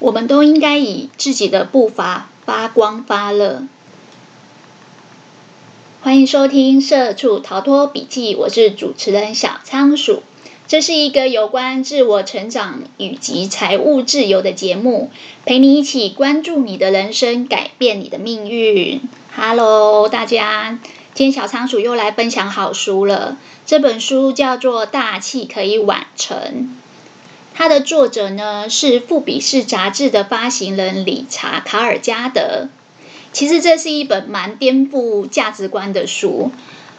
我们都应该以自己的步伐发光发热。欢迎收听《社畜逃脱笔记》，我是主持人小仓鼠。这是一个有关自我成长以及财务自由的节目，陪你一起关注你的人生，改变你的命运。Hello，大家，今天小仓鼠又来分享好书了。这本书叫做《大器可以晚成》。它的作者呢是富比士杂志的发行人理查·卡尔加德。其实这是一本蛮颠覆价值观的书。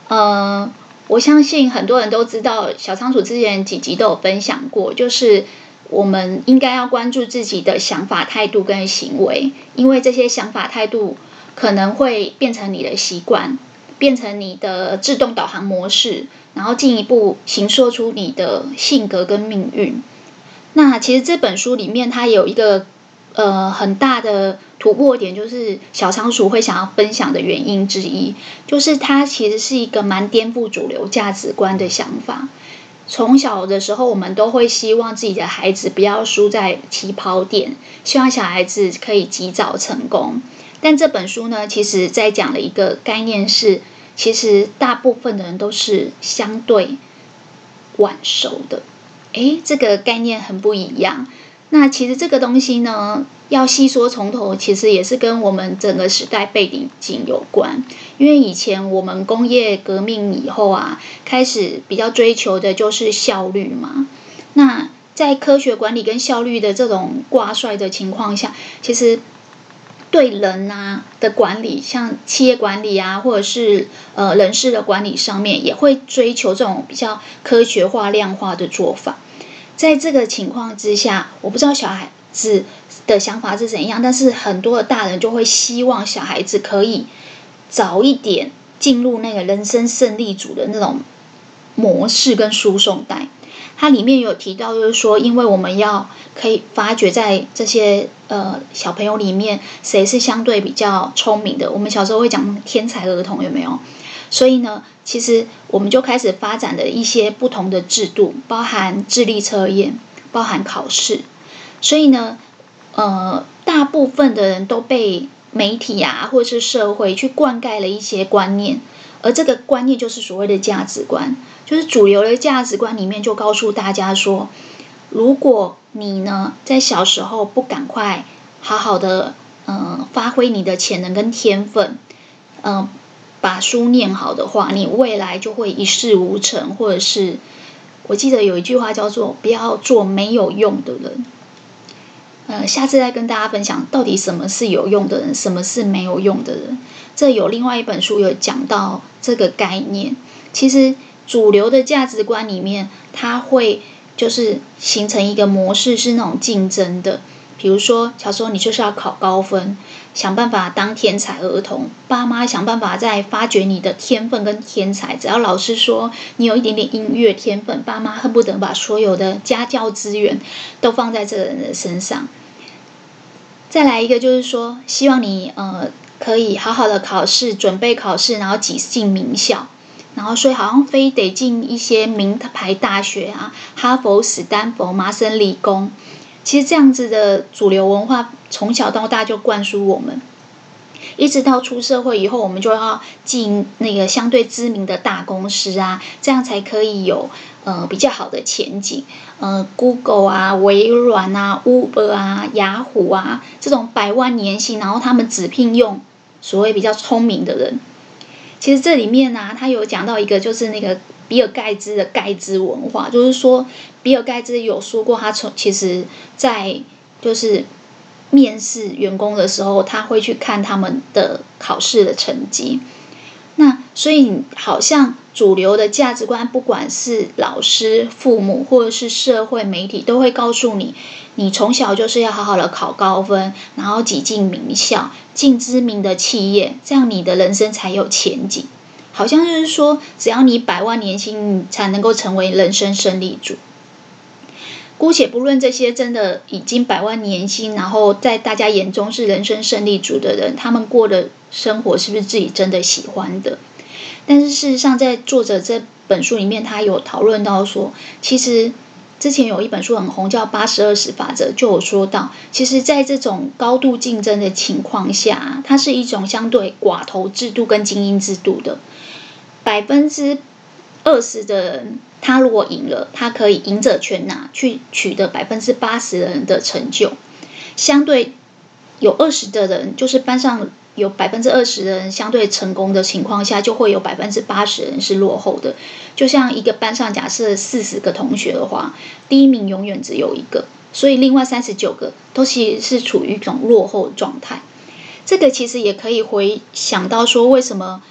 呃，我相信很多人都知道，小仓鼠之前几集都有分享过，就是我们应该要关注自己的想法、态度跟行为，因为这些想法、态度可能会变成你的习惯，变成你的自动导航模式，然后进一步形塑出你的性格跟命运。那其实这本书里面，它有一个呃很大的突破点，就是小仓鼠会想要分享的原因之一，就是它其实是一个蛮颠覆主流价值观的想法。从小的时候，我们都会希望自己的孩子不要输在起跑点，希望小孩子可以及早成功。但这本书呢，其实在讲的一个概念是，其实大部分的人都是相对晚熟的。诶，这个概念很不一样。那其实这个东西呢，要细说从头，其实也是跟我们整个时代背景有关。因为以前我们工业革命以后啊，开始比较追求的就是效率嘛。那在科学管理跟效率的这种挂帅的情况下，其实对人啊的管理，像企业管理啊，或者是呃人事的管理上面，也会追求这种比较科学化、量化的做法。在这个情况之下，我不知道小孩子的想法是怎样，但是很多的大人就会希望小孩子可以早一点进入那个人生胜利组的那种模式跟输送带。它里面有提到，就是说，因为我们要可以发掘在这些呃小朋友里面谁是相对比较聪明的。我们小时候会讲天才儿童，有没有？所以呢，其实我们就开始发展了一些不同的制度，包含智力测验，包含考试。所以呢，呃，大部分的人都被媒体啊，或者是社会去灌溉了一些观念，而这个观念就是所谓的价值观，就是主流的价值观里面就告诉大家说，如果你呢在小时候不赶快好好的，嗯、呃，发挥你的潜能跟天分，嗯、把书念好的话，你未来就会一事无成，或者是我记得有一句话叫做“不要做没有用的人”。呃，下次再跟大家分享到底什么是有用的人，什么是没有用的人。这有另外一本书有讲到这个概念。其实主流的价值观里面，它会就是形成一个模式，是那种竞争的。比如说，小时候你就是要考高分。想办法当天才儿童，爸妈想办法在发掘你的天分跟天才。只要老师说你有一点点音乐天分，爸妈恨不得把所有的家教资源都放在这个人的身上。再来一个就是说，希望你呃可以好好的考试，准备考试，然后挤进名校，然后所以好像非得进一些名牌大学啊，哈佛、史丹佛、麻省理工。其实这样子的主流文化从小到大就灌输我们，一直到出社会以后，我们就要进那个相对知名的大公司啊，这样才可以有呃比较好的前景。呃，Google 啊、微软啊、Uber 啊、雅虎啊这种百万年薪，然后他们只聘用所谓比较聪明的人。其实这里面呢、他有讲到一个就是那个。比尔盖茨的盖茨文化，就是说，比尔盖茨有说过，他从其实，在就是面试员工的时候，他会去看他们的考试的成绩。那所以，好像主流的价值观，不管是老师、父母，或者是社会媒体，都会告诉你，你从小就是要好好的考高分，然后挤进名校，进知名的企业，这样你的人生才有前景。好像就是说，只要你百万年薪，你才能够成为人生胜利组。姑且不论这些真的已经百万年薪，然后在大家眼中是人生胜利组的人，他们过的生活是不是自己真的喜欢的？但是事实上，在作者这本书里面，他有讨论到说，其实。之前有一本书很红，叫《八十二十法则》，就有说到，其实，在这种高度竞争的情况下，它是一种相对寡头制度跟精英制度的。百分之二十的人，他如果赢了，他可以赢者全拿，去取得百分之八十的人的成就。相对有二十的人，就是班上。有百分之二十的人相对成功的情况下，就会有百分之八十的人是落后的。就像一个班上假设四十个同学的话，第一名永远只有一个，所以另外三十九个都其实是处于一种落后状态。这个其实也可以回想到说，为什么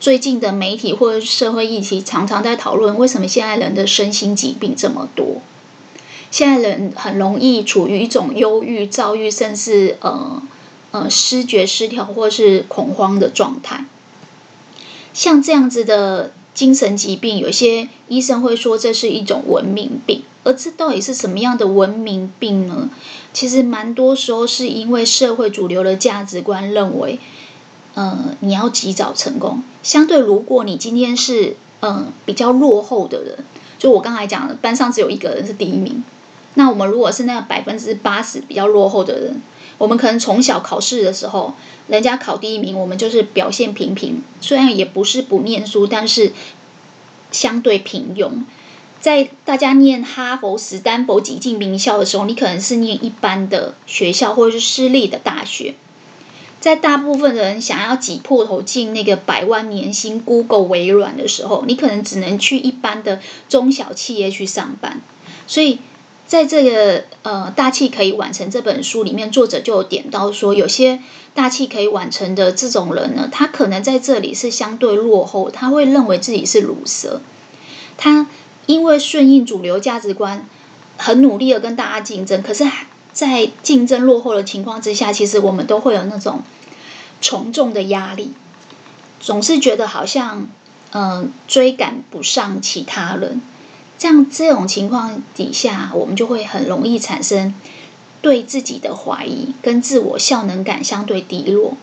最近的媒体或者社会议题常常在讨论，为什么现在人的身心疾病这么多？现在人很容易处于一种忧郁、躁郁，甚至呃。呃，失觉失调或是恐慌的状态，像这样子的精神疾病，有些医生会说这是一种文明病。而这到底是什么样的文明病呢？其实蛮多时候是因为社会主流的价值观认为，呃，你要及早成功。相对，如果你今天是呃比较落后的人，就我刚才讲的，班上只有一个人是第一名，那我们如果是那百分之八十比较落后的人。我们可能从小考试的时候，人家考第一名，我们就是表现平平。虽然也不是不念书，但是相对平庸。在大家念哈佛、史丹佛挤进名校的时候，你可能是念一般的学校或者是私立的大学。在大部分人想要挤破头进那个百万年薪 Google、微软的时候，你可能只能去一般的中小企业去上班。所以。在这个呃大器可以晚成这本书里面，作者就点到说，有些大器可以晚成的这种人呢，他可能在这里是相对落后，他会认为自己是鲁蛇，他因为顺应主流价值观，很努力的跟大家竞争，可是，在竞争落后的情况之下，其实我们都会有那种从众的压力，总是觉得好像嗯、追赶不上其他人。这样这种情况底下，我们就会很容易产生对自己的怀疑，跟自我效能感相对低落。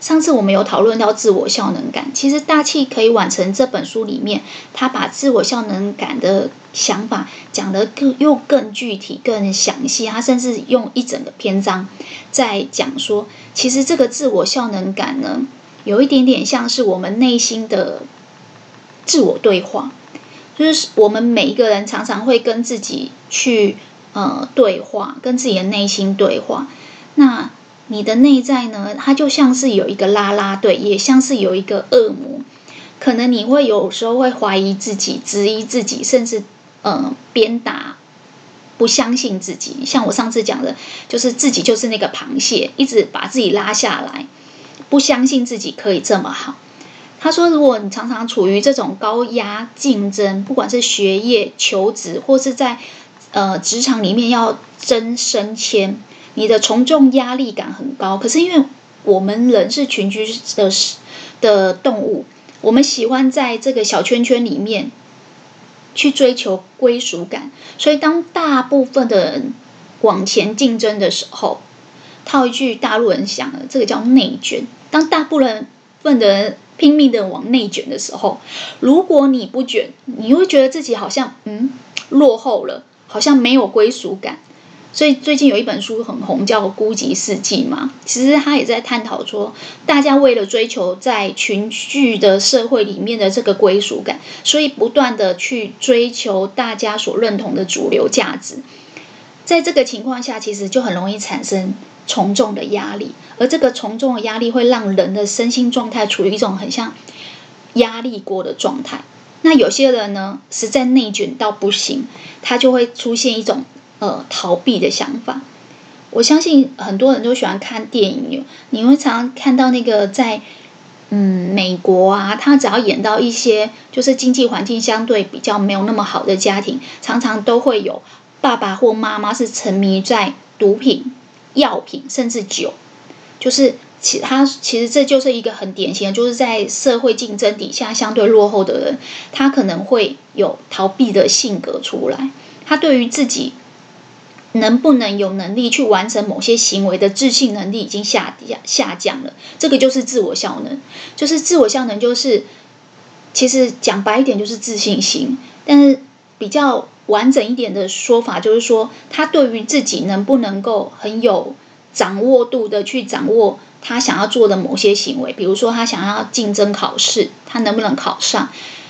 上次我们有讨论到自我效能感，其实《大器可以完成》这本书里面，他把自我效能感的想法讲得更又更具体、更详细。他甚至用一整个篇章在讲说，其实这个自我效能感呢，有一点点像是我们内心的自我对话。就是我们每一个人常常会跟自己去呃对话，跟自己的内心对话。那你的内在呢？它就像是有一个啦啦队，也像是有一个恶魔。可能你会有时候会怀疑自己、质疑自己，甚至呃鞭打、不相信自己。像我上次讲的，就是自己就是那个螃蟹，一直把自己拉下来，不相信自己可以这么好。他说：“如果你常常处于这种高压竞争，不管是学业、求职，或是在呃职场里面要争升迁，你的从众压力感很高。可是因为我们人是群居的的动物，我们喜欢在这个小圈圈里面去追求归属感。所以当大部分的人往前竞争的时候，套一句大陆人讲的，这个叫内卷。当大部分的人拼命的往内卷的时候，如果你不卷，你会觉得自己好像嗯落后了，好像没有归属感。所以最近有一本书很红，叫《孤寂世纪》嘛。其实他也在探讨说，大家为了追求在群聚的社会里面的这个归属感，所以不断的去追求大家所认同的主流价值。在这个情况下，其实就很容易产生。从众的压力，而这个从众的压力会让人的身心状态处于一种很像压力锅的状态。那有些人呢，实在内卷到不行，他就会出现一种呃逃避的想法。我相信很多人都喜欢看电影，你会常常看到那个在嗯美国啊，他只要演到一些就是经济环境相对比较没有那么好的家庭，常常都会有爸爸或妈妈是沉迷在毒品。药品甚至酒，就是其他其实这就是一个很典型的，就是在社会竞争底下相对落后的人，他可能会有逃避的性格出来。他对于自己能不能有能力去完成某些行为的自信能力已经下下下降了。这个就是自我效能，就是自我效能，就是其实讲白一点就是自信心。但是比较完整一点的说法，就是说他对于自己能不能够很有掌握度的去掌握他想要做的某些行为，比如说他想要竞争考试，他能不能考上？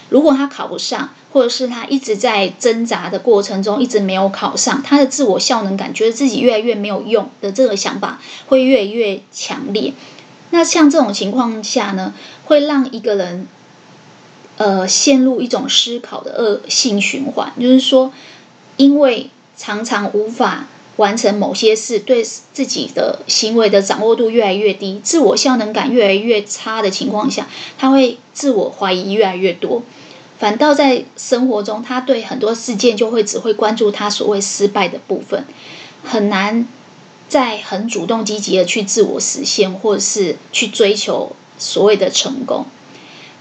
如果他考不上，或者是他一直在挣扎的过程中一直没有考上，他的自我效能感觉得自己越来越没有用的这个想法会越来越强烈。那像这种情况下呢，会让一个人呃陷入一种思考的恶性循环，就是说，因为常常无法完成某些事，对自己的行为的掌握度越来越低，自我效能感越来越差的情况下，他会自我怀疑越来越多。反倒在生活中，他对很多事件就会只会关注他所谓失败的部分，很难再很主动积极的去自我实现，或者是去追求所谓的成功。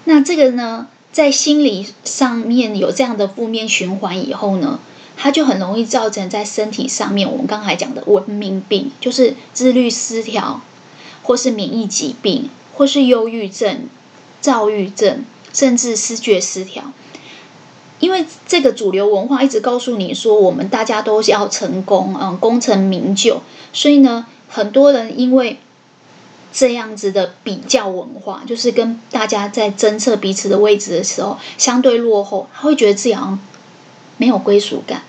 那这个呢，在心理上面有这样的负面循环以后呢，它就很容易造成在身体上面，我们刚才讲的文明病，就是自律失调，或是免疫疾病，或是忧郁症、躁郁症。甚至思觉失调，因为这个主流文化一直告诉你说，我们大家都是要成功，嗯，功成名就，所以呢，很多人因为这样子的比较文化，就是跟大家在侦测彼此的位置的时候相对落后，他会觉得自己好像没有归属感，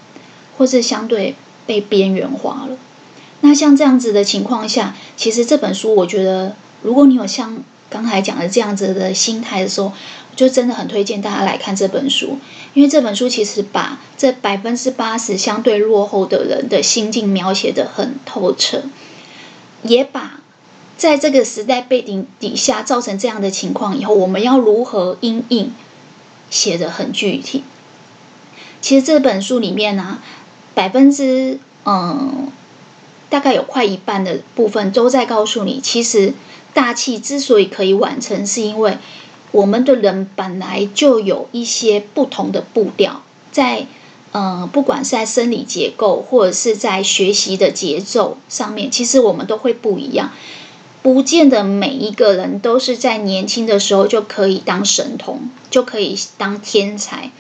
或是相对被边缘化了。那像这样子的情况下，其实这本书我觉得，如果你有像刚才讲的这样子的心态的时候，就真的很推荐大家来看这本书，因为这本书其实把这百分之八十相对落后的人的心境描写得很透彻，也把在这个时代背景底下造成这样的情况以后，我们要如何因应写得很具体。其实这本书里面呢、百分之嗯，大概有快一半的部分都在告诉你，其实大器之所以可以完成，是因为。我们的人本来就有一些不同的步调，在呃，不管是在生理结构或者是在学习的节奏上面，其实我们都会不一样。不见得每一个人都是在年轻的时候就可以当神童，就可以当天才。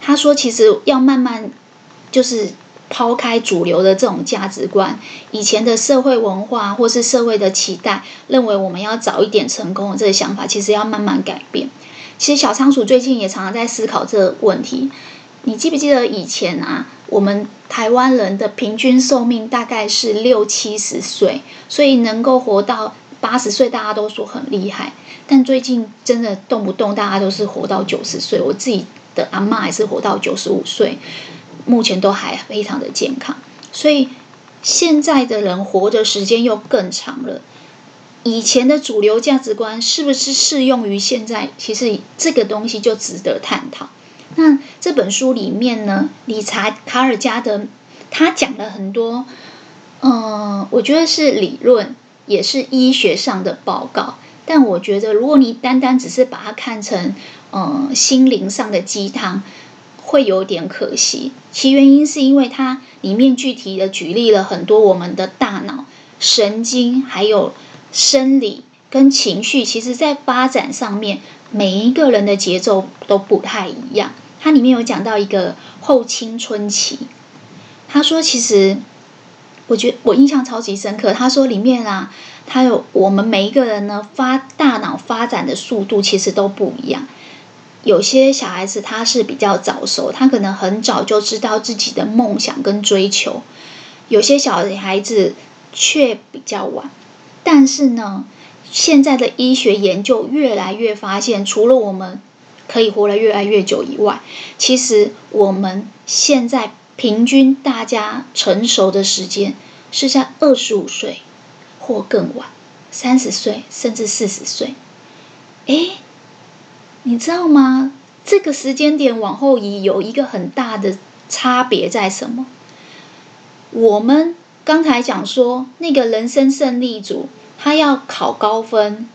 他说，其实要慢慢就是。抛开主流的这种价值观，以前的社会文化或是社会的期待，认为我们要早一点成功的这个想法，其实要慢慢改变。其实小仓鼠最近也常常在思考这个问题。你记不记得以前啊，我们台湾人的平均寿命大概是六七十岁，所以能够活到八十岁，大家都说很厉害。但最近真的动不动大家都是活到九十岁，我自己的阿嬷也是活到九十五岁。目前都还非常的健康，所以现在的人活的时间又更长了。以前的主流价值观是不是适用于现在？其实这个东西就值得探讨。那这本书里面呢，理查·卡尔加德他讲了很多，嗯，我觉得是理论，也是医学上的报告。但我觉得，如果你单单只是把它看成，嗯，心灵上的鸡汤。会有点可惜，其原因是因为它里面具体的举例了很多我们的大脑、神经还有生理跟情绪，其实在发展上面，每一个人的节奏都不太一样。它里面有讲到一个后青春期，他说其实我觉我印象超级深刻。他说里面啊，他有我们每一个人呢发大脑发展的速度其实都不一样。有些小孩子他是比较早熟，他可能很早就知道自己的梦想跟追求；有些小孩子却比较晚。但是呢，现在的医学研究越来越发现，除了我们可以活得越来越久以外，其实我们现在平均大家成熟的时间是在二十五岁或更晚，三十岁甚至四十岁。诶。你知道吗？这个时间点往后移有一个很大的差别在什么？我们刚才讲说，那个人生胜利组，他要考高分，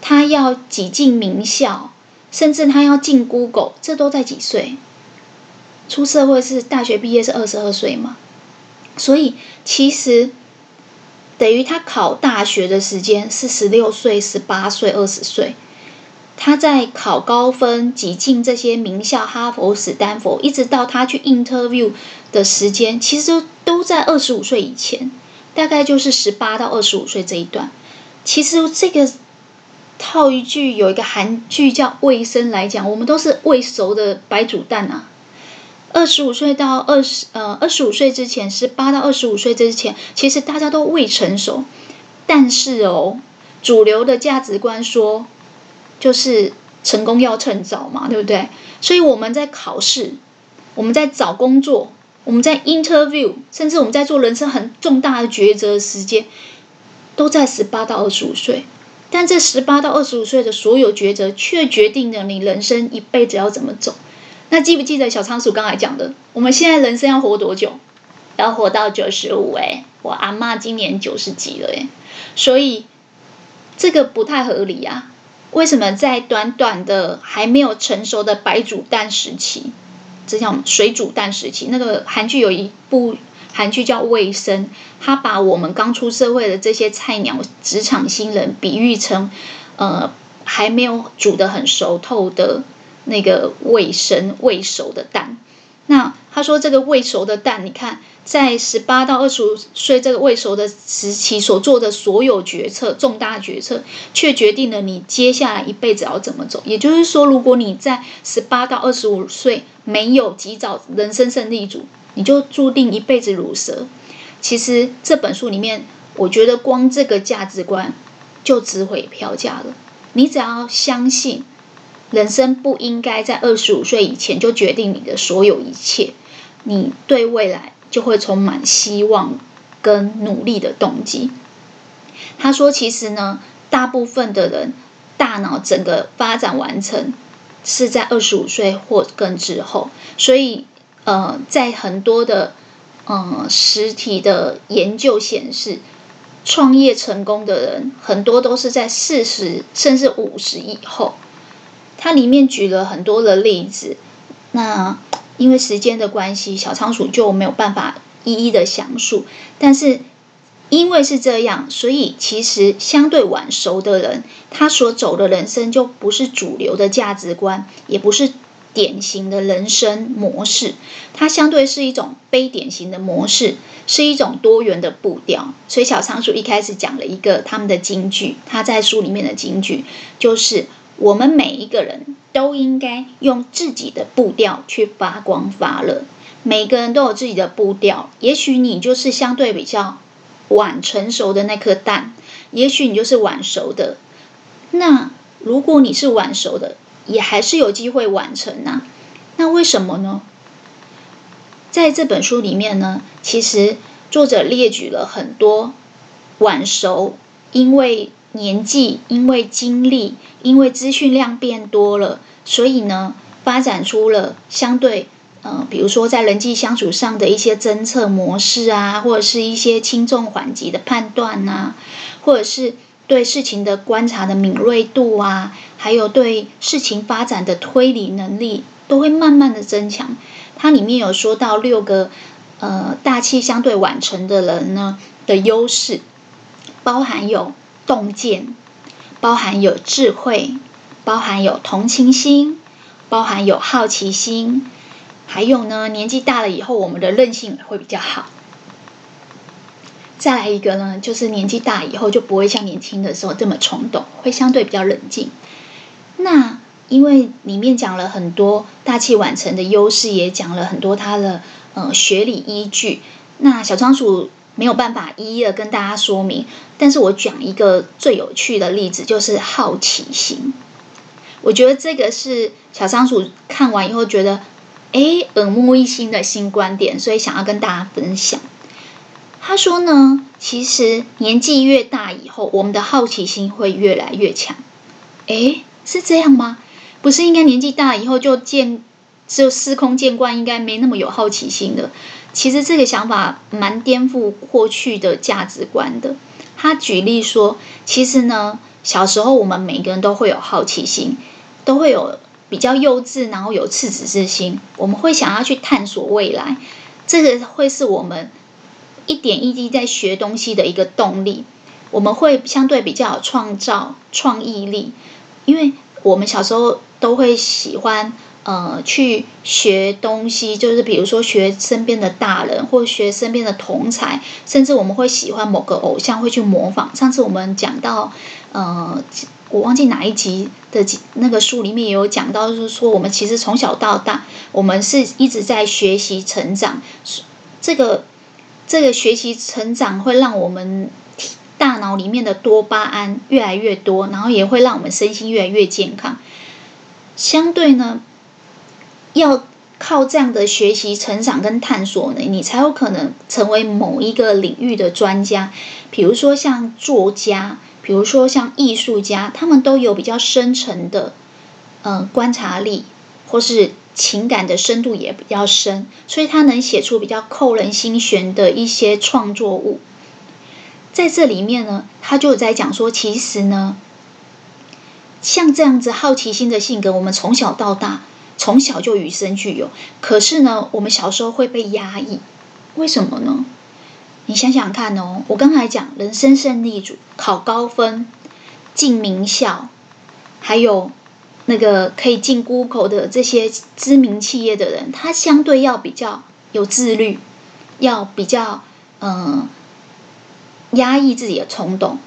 他要挤进名校，甚至他要进 Google，这都在几岁？出社会是大学毕业是二十二岁嘛？所以其实等于他考大学的时间是十六岁、十八岁、二十岁。他在考高分挤进这些名校，哈佛、史丹佛，一直到他去 interview 的时间，其实都在二十五岁以前，大概就是十八到二十五岁这一段。其实这个套一句，有一个韩剧叫《未生》来讲，我们都是未熟的白煮蛋啊。二十五岁到二十呃二十五岁之前，十八到二十五岁之前，其实大家都未成熟。但是哦，主流的价值观说，就是成功要趁早嘛，对不对？所以我们在考试，我们在找工作，我们在 interview，甚至我们在做人生很重大的抉择的时间，都在十八到二十五岁。但这十八到二十五岁的所有抉择，却决定了你人生一辈子要怎么走。那记不记得小仓鼠刚才讲的？我们现在人生要活多久？要活到九十五哎！我阿嬷今年九十几了哎，所以这个不太合理啊。为什么在短短的还没有成熟的白煮蛋时期，这叫水煮蛋时期？那个韩剧有一部韩剧叫《未生》，他把我们刚出社会的这些菜鸟职场新人比喻成呃还没有煮得很熟透的。那个未生未熟的蛋，那他说这个未熟的蛋，你看在十八到二十五岁这个未熟的时期所做的所有决策，重大决策，却决定了你接下来一辈子要怎么走。也就是说，如果你在十八到二十五岁没有及早人生胜利组，你就注定一辈子鲁蛇。其实这本书里面，我觉得光这个价值观就值回票价了。你只要相信。人生不应该在二十五岁以前就决定你的所有一切，你对未来就会充满希望跟努力的动机。他说：“其实呢，大部分的人大脑整个发展完成是在二十五岁或更之后，所以呃，在很多的呃实体的研究显示，创业成功的人很多都是在四十甚至五十以后。”它里面举了很多的例子，那因为时间的关系，小仓鼠就没有办法一一的详述。但是因为是这样，所以其实相对晚熟的人，他所走的人生就不是主流的价值观，也不是典型的人生模式，它相对是一种非典型的模式，是一种多元的步调。所以小仓鼠一开始讲了一个他们的金句，他在书里面的金句就是。我们每一个人都应该用自己的步调去发光发热。每个人都有自己的步调，也许你就是相对比较晚成熟的那颗蛋，也许你就是晚熟的。那如果你是晚熟的，也还是有机会完成呐。那为什么呢？在这本书里面呢，其实作者列举了很多晚熟，因为。年纪，因为经历，因为资讯量变多了，所以呢，发展出了相对，呃，比如说在人际相处上的一些侦测模式啊，或者是一些轻重缓急的判断啊，或者是对事情的观察的敏锐度啊，还有对事情发展的推理能力，都会慢慢的增强。它里面有说到六个，呃，大器相对晚成的人呢的优势，包含有。洞见，包含有智慧，包含有同情心，包含有好奇心，还有呢，年纪大了以后，我们的韧性会比较好。再来一个呢，就是年纪大以后就不会像年轻的时候这么冲动，会相对比较冷静。那因为里面讲了很多大器晚成的优势，也讲了很多他的呃学理依据。那小仓鼠。没有办法一一的跟大家说明，但是我讲一个最有趣的例子，就是好奇心。我觉得这个是小仓鼠看完以后觉得，哎，耳目一新的新观点，所以想要跟大家分享。他说呢，其实年纪越大以后，我们的好奇心会越来越强。哎，是这样吗？不是应该年纪大以后就见就司空见惯，应该没那么有好奇心的。其实这个想法蛮颠覆过去的价值观的。他举例说，其实呢，小时候我们每个人都会有好奇心，都会有比较幼稚，然后有赤子之心。我们会想要去探索未来，这个会是我们一点一滴在学东西的一个动力。我们会相对比较有创造创意力，因为我们小时候都会喜欢呃去学东西，就是比如说学身边的大人，或学身边的同才，甚至我们会喜欢某个偶像，会去模仿。上次我们讲到呃，我忘记哪一集的那个书里面也有讲到，就是说我们其实从小到大，我们是一直在学习成长。这个这个学习成长会让我们。大脑里面的多巴胺越来越多，然后也会让我们身心越来越健康。相对呢，要靠这样的学习、成长跟探索呢，你才有可能成为某一个领域的专家。比如说像作家，比如说像艺术家，他们都有比较深沉的嗯观察力，或是情感的深度也比较深，所以他能写出比较扣人心弦的一些创作物。在这里面呢，他就在讲说，其实呢，像这样子好奇心的性格，我们从小到大，从小就与生俱有。可是呢，我们小时候会被压抑，为什么呢？你想想看哦，我刚才讲人生胜利组，考高分，进名校，还有那个可以进 Google 的这些知名企业的人，他相对要比较有自律，要比较嗯。呃压抑自己的冲动，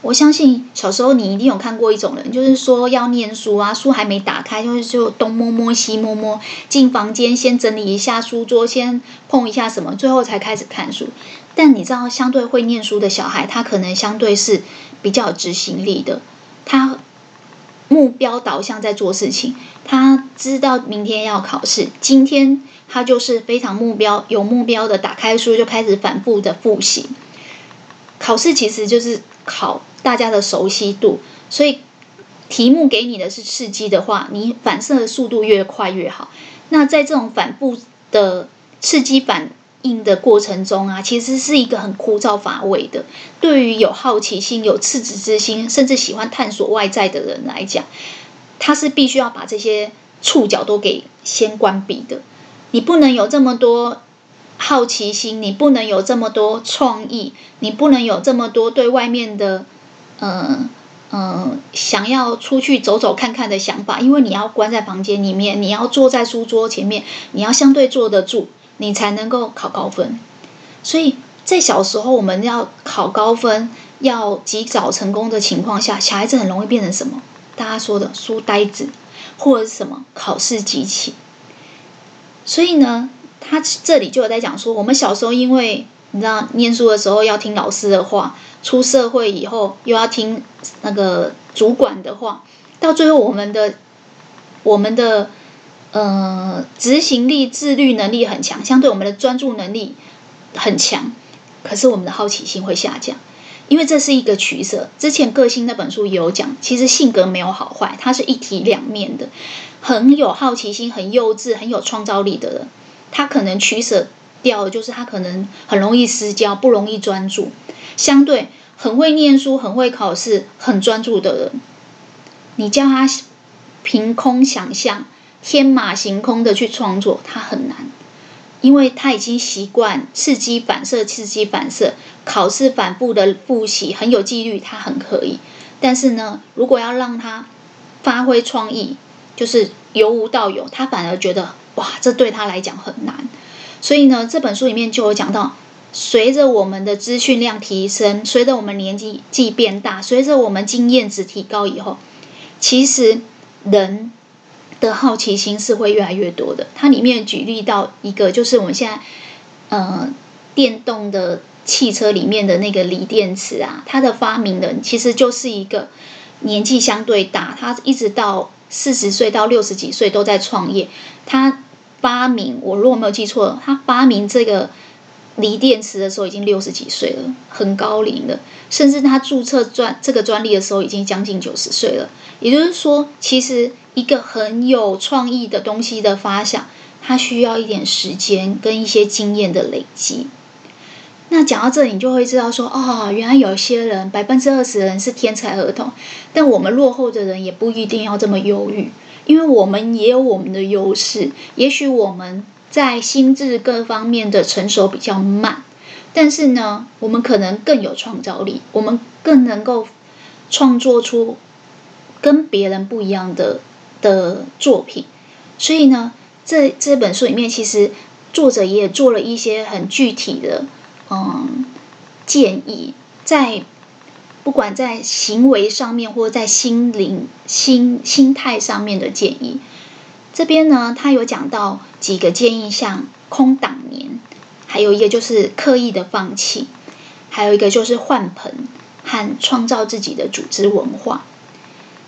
我相信小时候你一定有看过一种人，就是说要念书啊，书还没打开，就是就东摸摸西摸摸，进房间先整理一下书桌，先碰一下什么，最后才开始看书。但你知道，相对会念书的小孩，他可能相对是比较有执行力的，他目标导向在做事情，他知道明天要考试，今天他就是非常目标有目标的，打开书就开始反复的复习。考试其实就是考大家的熟悉度，所以题目给你的是刺激的话，你反射的速度越快越好。那在这种反复的刺激反应的过程中啊，其实是一个很枯燥乏味的。对于有好奇心、有赤子之心，甚至喜欢探索外在的人来讲，他是必须要把这些触角都给先关闭的。你不能有这么多。好奇心，你不能有这么多创意，你不能有这么多对外面的，嗯、嗯、想要出去走走看看的想法，因为你要关在房间里面，你要坐在书桌前面，你要相对坐得住，你才能够考高分。所以在小时候，我们要考高分，要及早成功的情况下，小孩子很容易变成什么？大家说的书呆子，或者是什么考试机器。所以呢，他这里就有在讲说，我们小时候因为你知道，念书的时候要听老师的话，出社会以后又要听那个主管的话，到最后我们的我们的呃执行力、自律能力很强，相对我们的专注能力很强，可是我们的好奇心会下降，因为这是一个取舍。之前个性那本书有讲，其实性格没有好坏，它是一体两面的。很有好奇心、很幼稚、很有创造力的人。他可能取舍掉就是他可能很容易失焦，不容易专注。相对很会念书、很会考试、很专注的人，你叫他凭空想象、天马行空的去创作，他很难，因为他已经习惯刺激反射、刺激反射，考试反复的复习，很有纪律，他很可以。但是呢，如果要让他发挥创意，就是由无到有，他反而觉得。哇，这对他来讲很难，所以呢，这本书里面就有讲到，随着我们的资讯量提升，随着我们年纪纪变大，随着我们经验值提高以后，其实人的好奇心是会越来越多的。它里面举例到一个，就是我们现在呃电动的汽车里面的那个锂电池啊，它的发明人其实就是一个年纪相对大，他一直到四十岁到六十几岁都在创业，他。发明，我如果没有记错，他发明这个锂电池的时候已经六十几岁了，很高龄了。甚至他注册专这个专利的时候已经将近九十岁了。也就是说，其实一个很有创意的东西的发想，它需要一点时间跟一些经验的累积。那讲到这里，你就会知道说，哦，原来有些人百分之二十的人是天才儿童，但我们落后的人也不一定要这么忧郁。因为我们也有我们的优势，也许我们在心智各方面的成熟比较慢，但是呢，我们可能更有创造力，我们更能够创作出跟别人不一样的的作品。所以呢，这这本书里面其实作者也做了一些很具体的嗯建议，在不管在行为上面，或者在心灵心心态上面的建议。这边呢，他有讲到几个建议，像空档年，还有一个就是刻意的放弃，还有一个就是换盆和创造自己的组织文化。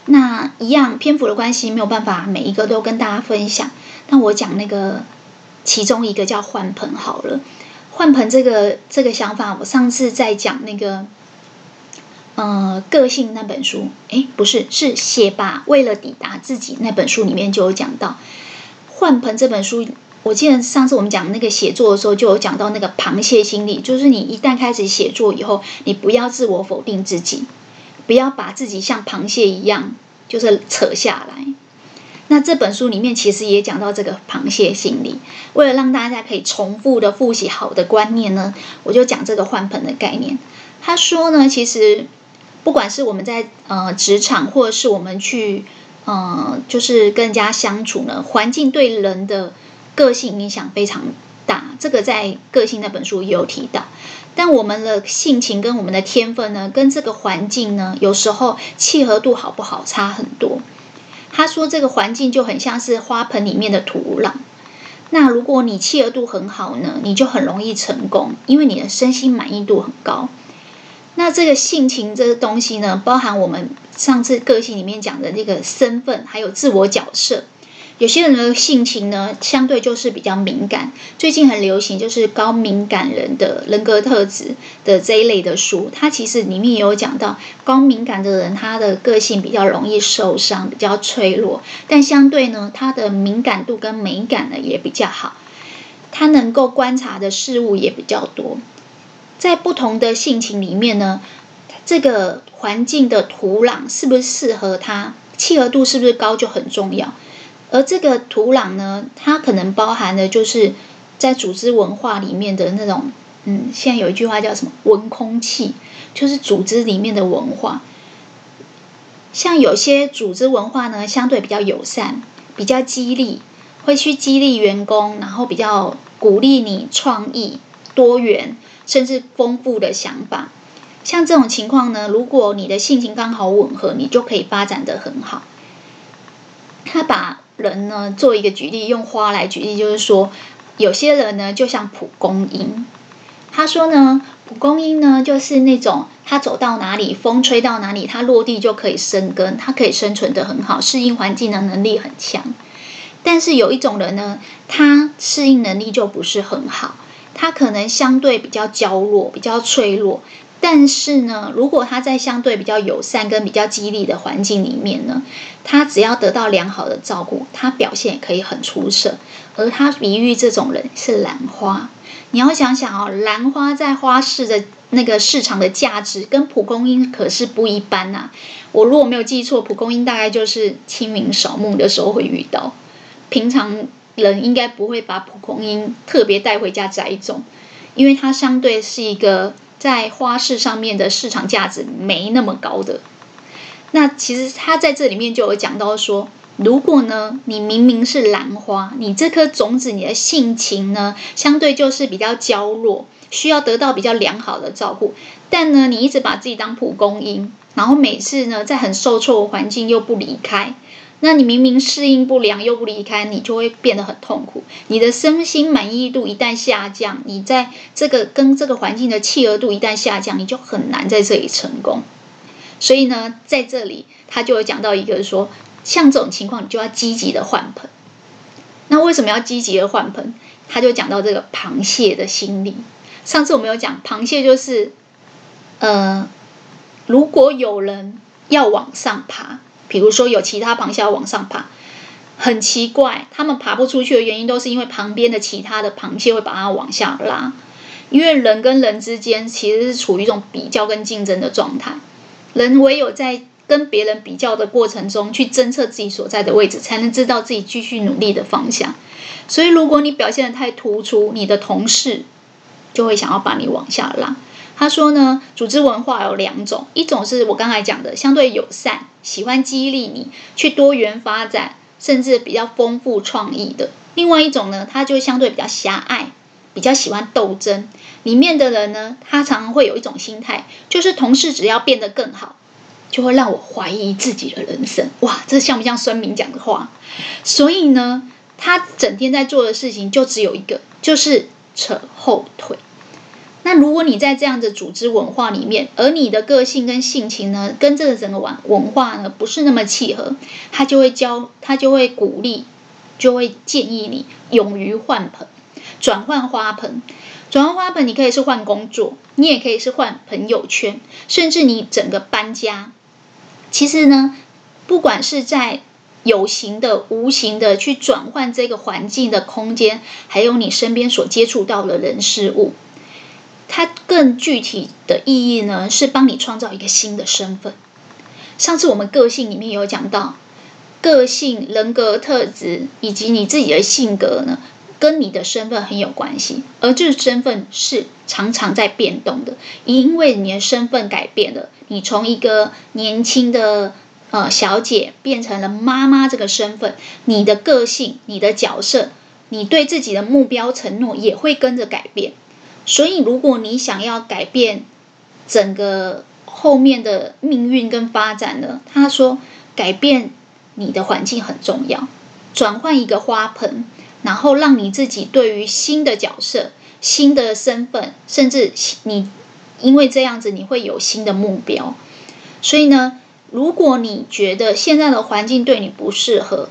那一样篇幅的关系，没有办法每一个都跟大家分享。那我讲那个其中一个叫换盆好了。换盆这个这个想法，我上次在讲那个。呃，个性那本书，诶，不是，是写吧。为了抵达自己那本书里面就有讲到换盆这本书。我记得上次我们讲那个写作的时候，就有讲到那个螃蟹心理，就是你一旦开始写作以后，你不要自我否定自己，不要把自己像螃蟹一样，就是扯下来。那这本书里面其实也讲到这个螃蟹心理。为了让大家可以重复的复习好的观念呢，我就讲这个换盆的概念。他说呢，其实。不管是我们在呃职场，或者是我们去呃，就是跟人家相处呢，环境对人的个性影响非常大。这个在个性那本书也有提到。但我们的性情跟我们的天分呢，跟这个环境呢，有时候契合度好不好差很多。他说这个环境就很像是花盆里面的土壤。那如果你契合度很好呢，你就很容易成功，因为你的身心满意度很高。那这个性情这个东西呢，包含我们上次个性里面讲的那个身份，还有自我角色。有些人的性情呢，相对就是比较敏感。最近很流行就是高敏感人的人格特质的这一类的书，它其实里面也有讲到，高敏感的人他的个性比较容易受伤，比较脆弱，但相对呢，他的敏感度跟美感呢也比较好，他能够观察的事物也比较多。在不同的性情里面呢，这个环境的土壤是不是适合他，契合度是不是高就很重要。而这个土壤呢，它可能包含的就是在组织文化里面的那种，嗯，现在有一句话叫什么“文空气”，就是组织里面的文化。像有些组织文化呢，相对比较友善，比较激励，会去激励员工，然后比较鼓励你创意多元。甚至丰富的想法，像这种情况呢，如果你的性情刚好吻合，你就可以发展得很好。他把人呢做一个举例，用花来举例，就是说，有些人呢就像蒲公英。他说呢，蒲公英呢就是那种他走到哪里，风吹到哪里，他落地就可以生根，他可以生存得很好，适应环境的能力很强。但是有一种人呢，他适应能力就不是很好。他可能相对比较娇弱，比较脆弱，但是呢，如果他在相对比较友善跟比较激励的环境里面呢，他只要得到良好的照顾，他表现也可以很出色。而他比喻这种人是兰花，你要想想哦，兰花在花市的那个市场的价值跟蒲公英可是不一般呐。我如果没有记错，蒲公英大概就是清明扫墓的时候会遇到，平常。人应该不会把蒲公英特别带回家栽种，因为它相对是一个在花市上面的市场价值没那么高的。那其实他在这里面就有讲到说，如果呢，你明明是兰花，你这颗种子，你的性情呢，相对就是比较娇弱，需要得到比较良好的照顾，但呢，你一直把自己当蒲公英，然后每次呢，在很受挫的环境又不离开。那你明明适应不良又不离开，你就会变得很痛苦。你的身心满意度一旦下降，你在这个跟这个环境的契合度一旦下降，你就很难在这里成功。所以呢，在这里他就有讲到一个说，像这种情况，你就要积极的换盆。那为什么要积极的换盆？他就讲到这个螃蟹的心理。上次我们有讲，螃蟹就是，呃，如果有人要往上爬。比如说，有其他螃蟹要往上爬，很奇怪，他们爬不出去的原因都是因为旁边的其他的螃蟹会把它往下拉。因为人跟人之间其实是处于一种比较跟竞争的状态，人唯有在跟别人比较的过程中去侦测自己所在的位置，才能知道自己继续努力的方向。所以，如果你表现的太突出，你的同事就会想要把你往下拉。他说呢，组织文化有两种，一种是我刚才讲的相对友善，喜欢激励你去多元发展，甚至比较丰富创意的；另外一种呢，他就相对比较狭隘，比较喜欢斗争。里面的人呢，他常常会有一种心态，就是同事只要变得更好，就会让我怀疑自己的人生。哇，这像不像孙明讲的话？所以呢，他整天在做的事情就只有一个，就是扯后腿。那如果你在这样的组织文化里面，而你的个性跟性情呢，跟这个整个文文化呢不是那么契合，他就会教，他就会鼓励，就会建议你勇于换盆，转换花盆，转换花盆，你可以是换工作，你也可以是换朋友圈，甚至你整个搬家。其实呢，不管是在有形的、无形的去转换这个环境的空间，还有你身边所接触到的人事物。更具体的意义呢，是帮你创造一个新的身份。上次我们个性里面有讲到，个性、人格特质以及你自己的性格呢，跟你的身份很有关系。而这个身份是常常在变动的，因为你的身份改变了，你从一个年轻的呃小姐变成了妈妈这个身份，你的个性、你的角色、你对自己的目标承诺也会跟着改变。所以，如果你想要改变整个后面的命运跟发展呢，他说，改变你的环境很重要，转换一个花盆，然后让你自己对于新的角色、新的身份，甚至你因为这样子你会有新的目标。所以呢，如果你觉得现在的环境对你不适合，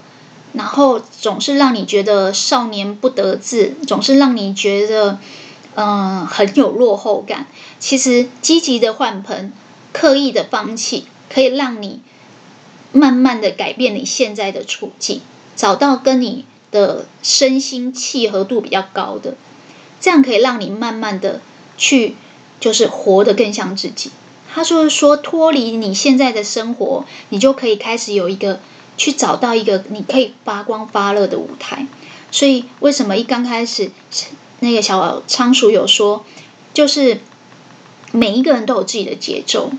然后总是让你觉得少年不得志，总是让你觉得。嗯，很有落后感。其实积极的换盆，刻意的放弃，可以让你慢慢的改变你现在的处境，找到跟你的身心契合度比较高的，这样可以让你慢慢的去，就是活得更像自己。他说说脱离你现在的生活，你就可以开始有一个去找到一个你可以发光发热的舞台。所以为什么一刚开始？那个小仓鼠有说，就是每一个人都有自己的节奏，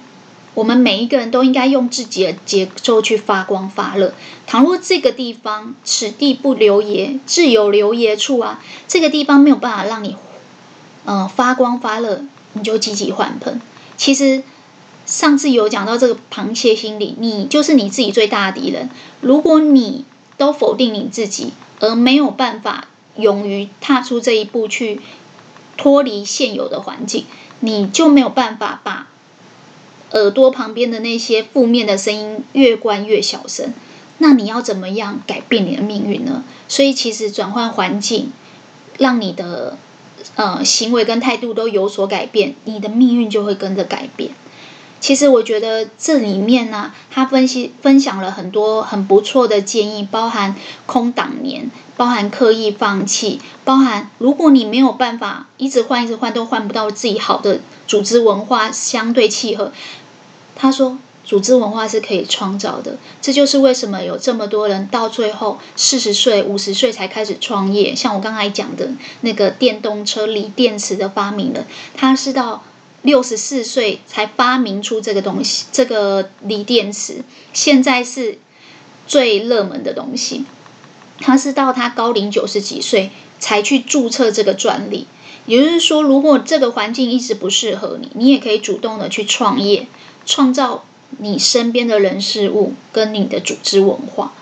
我们每一个人都应该用自己的节奏去发光发热。倘若这个地方此地不留爷，自有留爷处啊，这个地方没有办法让你嗯、发光发热，你就积极换盆。其实上次有讲到这个螃蟹心理，你就是你自己最大的敌人。如果你都否定你自己，而没有办法。勇于踏出这一步去脱离现有的环境，你就没有办法把耳朵旁边的那些负面的声音越关越小声。那你要怎么样改变你的命运呢？所以其实转换环境，让你的呃行为跟态度都有所改变，你的命运就会跟着改变。其实我觉得这里面呢，他分析分享了很多很不错的建议，包含空档年。包含刻意放弃，包含如果你没有办法一直换一直换都换不到自己好的组织文化相对契合，他说组织文化是可以创造的，这就是为什么有这么多人到最后四十岁、五十岁才开始创业。像我刚才讲的那个电动车锂电池的发明人，他是到六十四岁才发明出这个东西，这个锂电池现在是最热门的东西。他是到他高龄九十几岁才去注册这个专利，也就是说，如果这个环境一直不适合你，你也可以主动的去创业，创造你身边的人事物跟你的组织文化。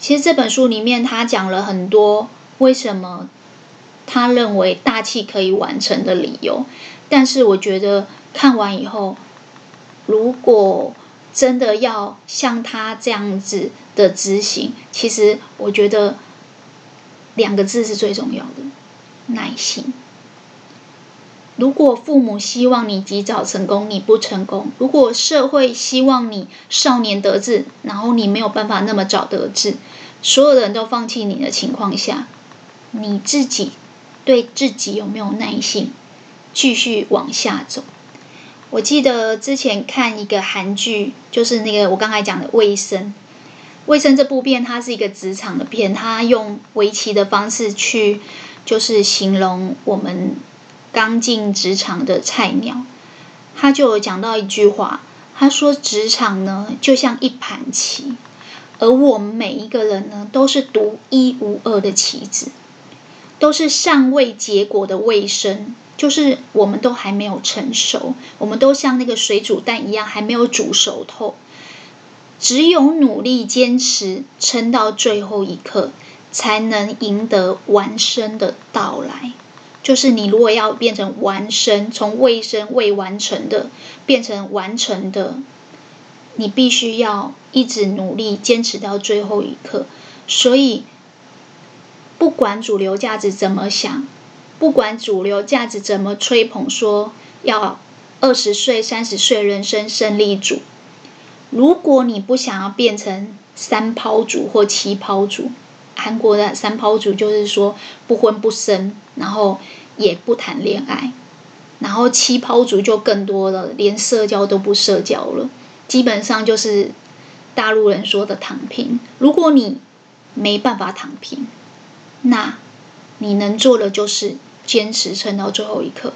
其实这本书里面他讲了很多为什么他认为大器可以完成的理由，但是我觉得看完以后，如果真的要像他这样子的执行，其实我觉得两个字是最重要的：耐心。如果父母希望你及早成功，你不成功；如果社会希望你少年得志，然后你没有办法那么早得志，所有的人都放弃你的情况下，你自己对自己有没有耐心，继续往下走？我记得之前看一个韩剧，就是那个我刚才讲的《卫生》。《卫生》这部片，它是一个职场的片，它用围棋的方式去，就是形容我们刚进职场的菜鸟。他就有讲到一句话，他说职场呢就像一盘棋，而我们每一个人呢都是独一无二的棋子，都是尚未结果的卫生，就是我们都还没有成熟，我们都像那个水煮蛋一样还没有煮熟透。只有努力坚持，撑到最后一刻，才能赢得完生的到来。就是你如果要变成完生，从未生未完成的变成完成的，你必须要一直努力坚持到最后一刻。所以，不管主流价值怎么想，不管主流价值怎么吹捧，说要二十岁、三十岁人生胜利组。如果你不想要变成三抛组或七抛组，韩国的三抛组就是说不婚不生，然后也不谈恋爱，然后七抛组就更多了，连社交都不社交了，基本上就是大陆人说的躺平。如果你没办法躺平，那你能做的就是坚持撑到最后一刻。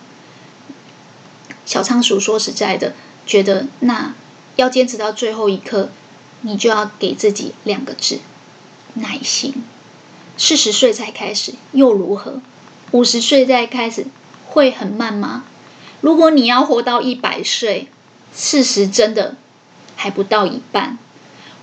小仓鼠说实在的，觉得那。要坚持到最后一刻，你就要给自己两个字：耐心。四十岁才开始又如何？五十岁再开始会很慢吗？如果你要活到一百岁，四十真的还不到一半，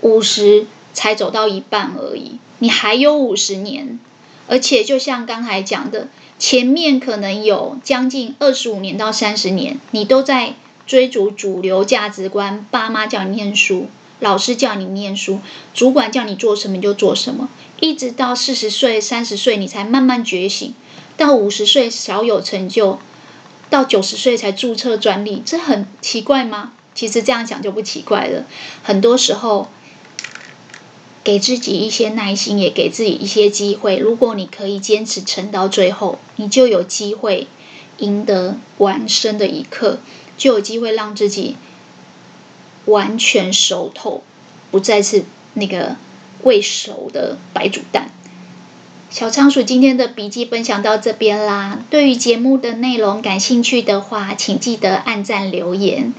五十才走到一半而已。你还有五十年，而且就像刚才讲的，前面可能有将近二十五年到三十年，你都在。追逐主流价值观，爸妈叫你念书，老师叫你念书，主管叫你做什么就做什么，一直到四十岁、三十岁你才慢慢觉醒，到五十岁小有成就，到九十岁才注册专利，这很奇怪吗？其实这样讲就不奇怪了。很多时候，给自己一些耐心，也给自己一些机会。如果你可以坚持撑到最后，你就有机会赢得完生的一刻。就有机会让自己完全熟透，不再是那个未熟的白煮蛋。小仓鼠今天的笔记分享到这边啦。对于节目的内容感兴趣的话，请记得按赞留言，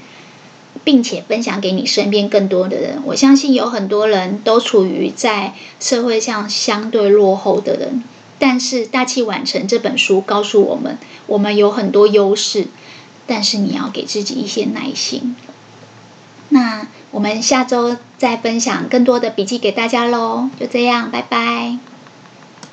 并且分享给你身边更多的人。我相信有很多人都处于在社会上相对落后的人，但是《大器晚成》这本书告诉我们，我们有很多优势。但是你要给自己一些耐心。那我们下周再分享更多的笔记给大家喽，就这样，拜拜。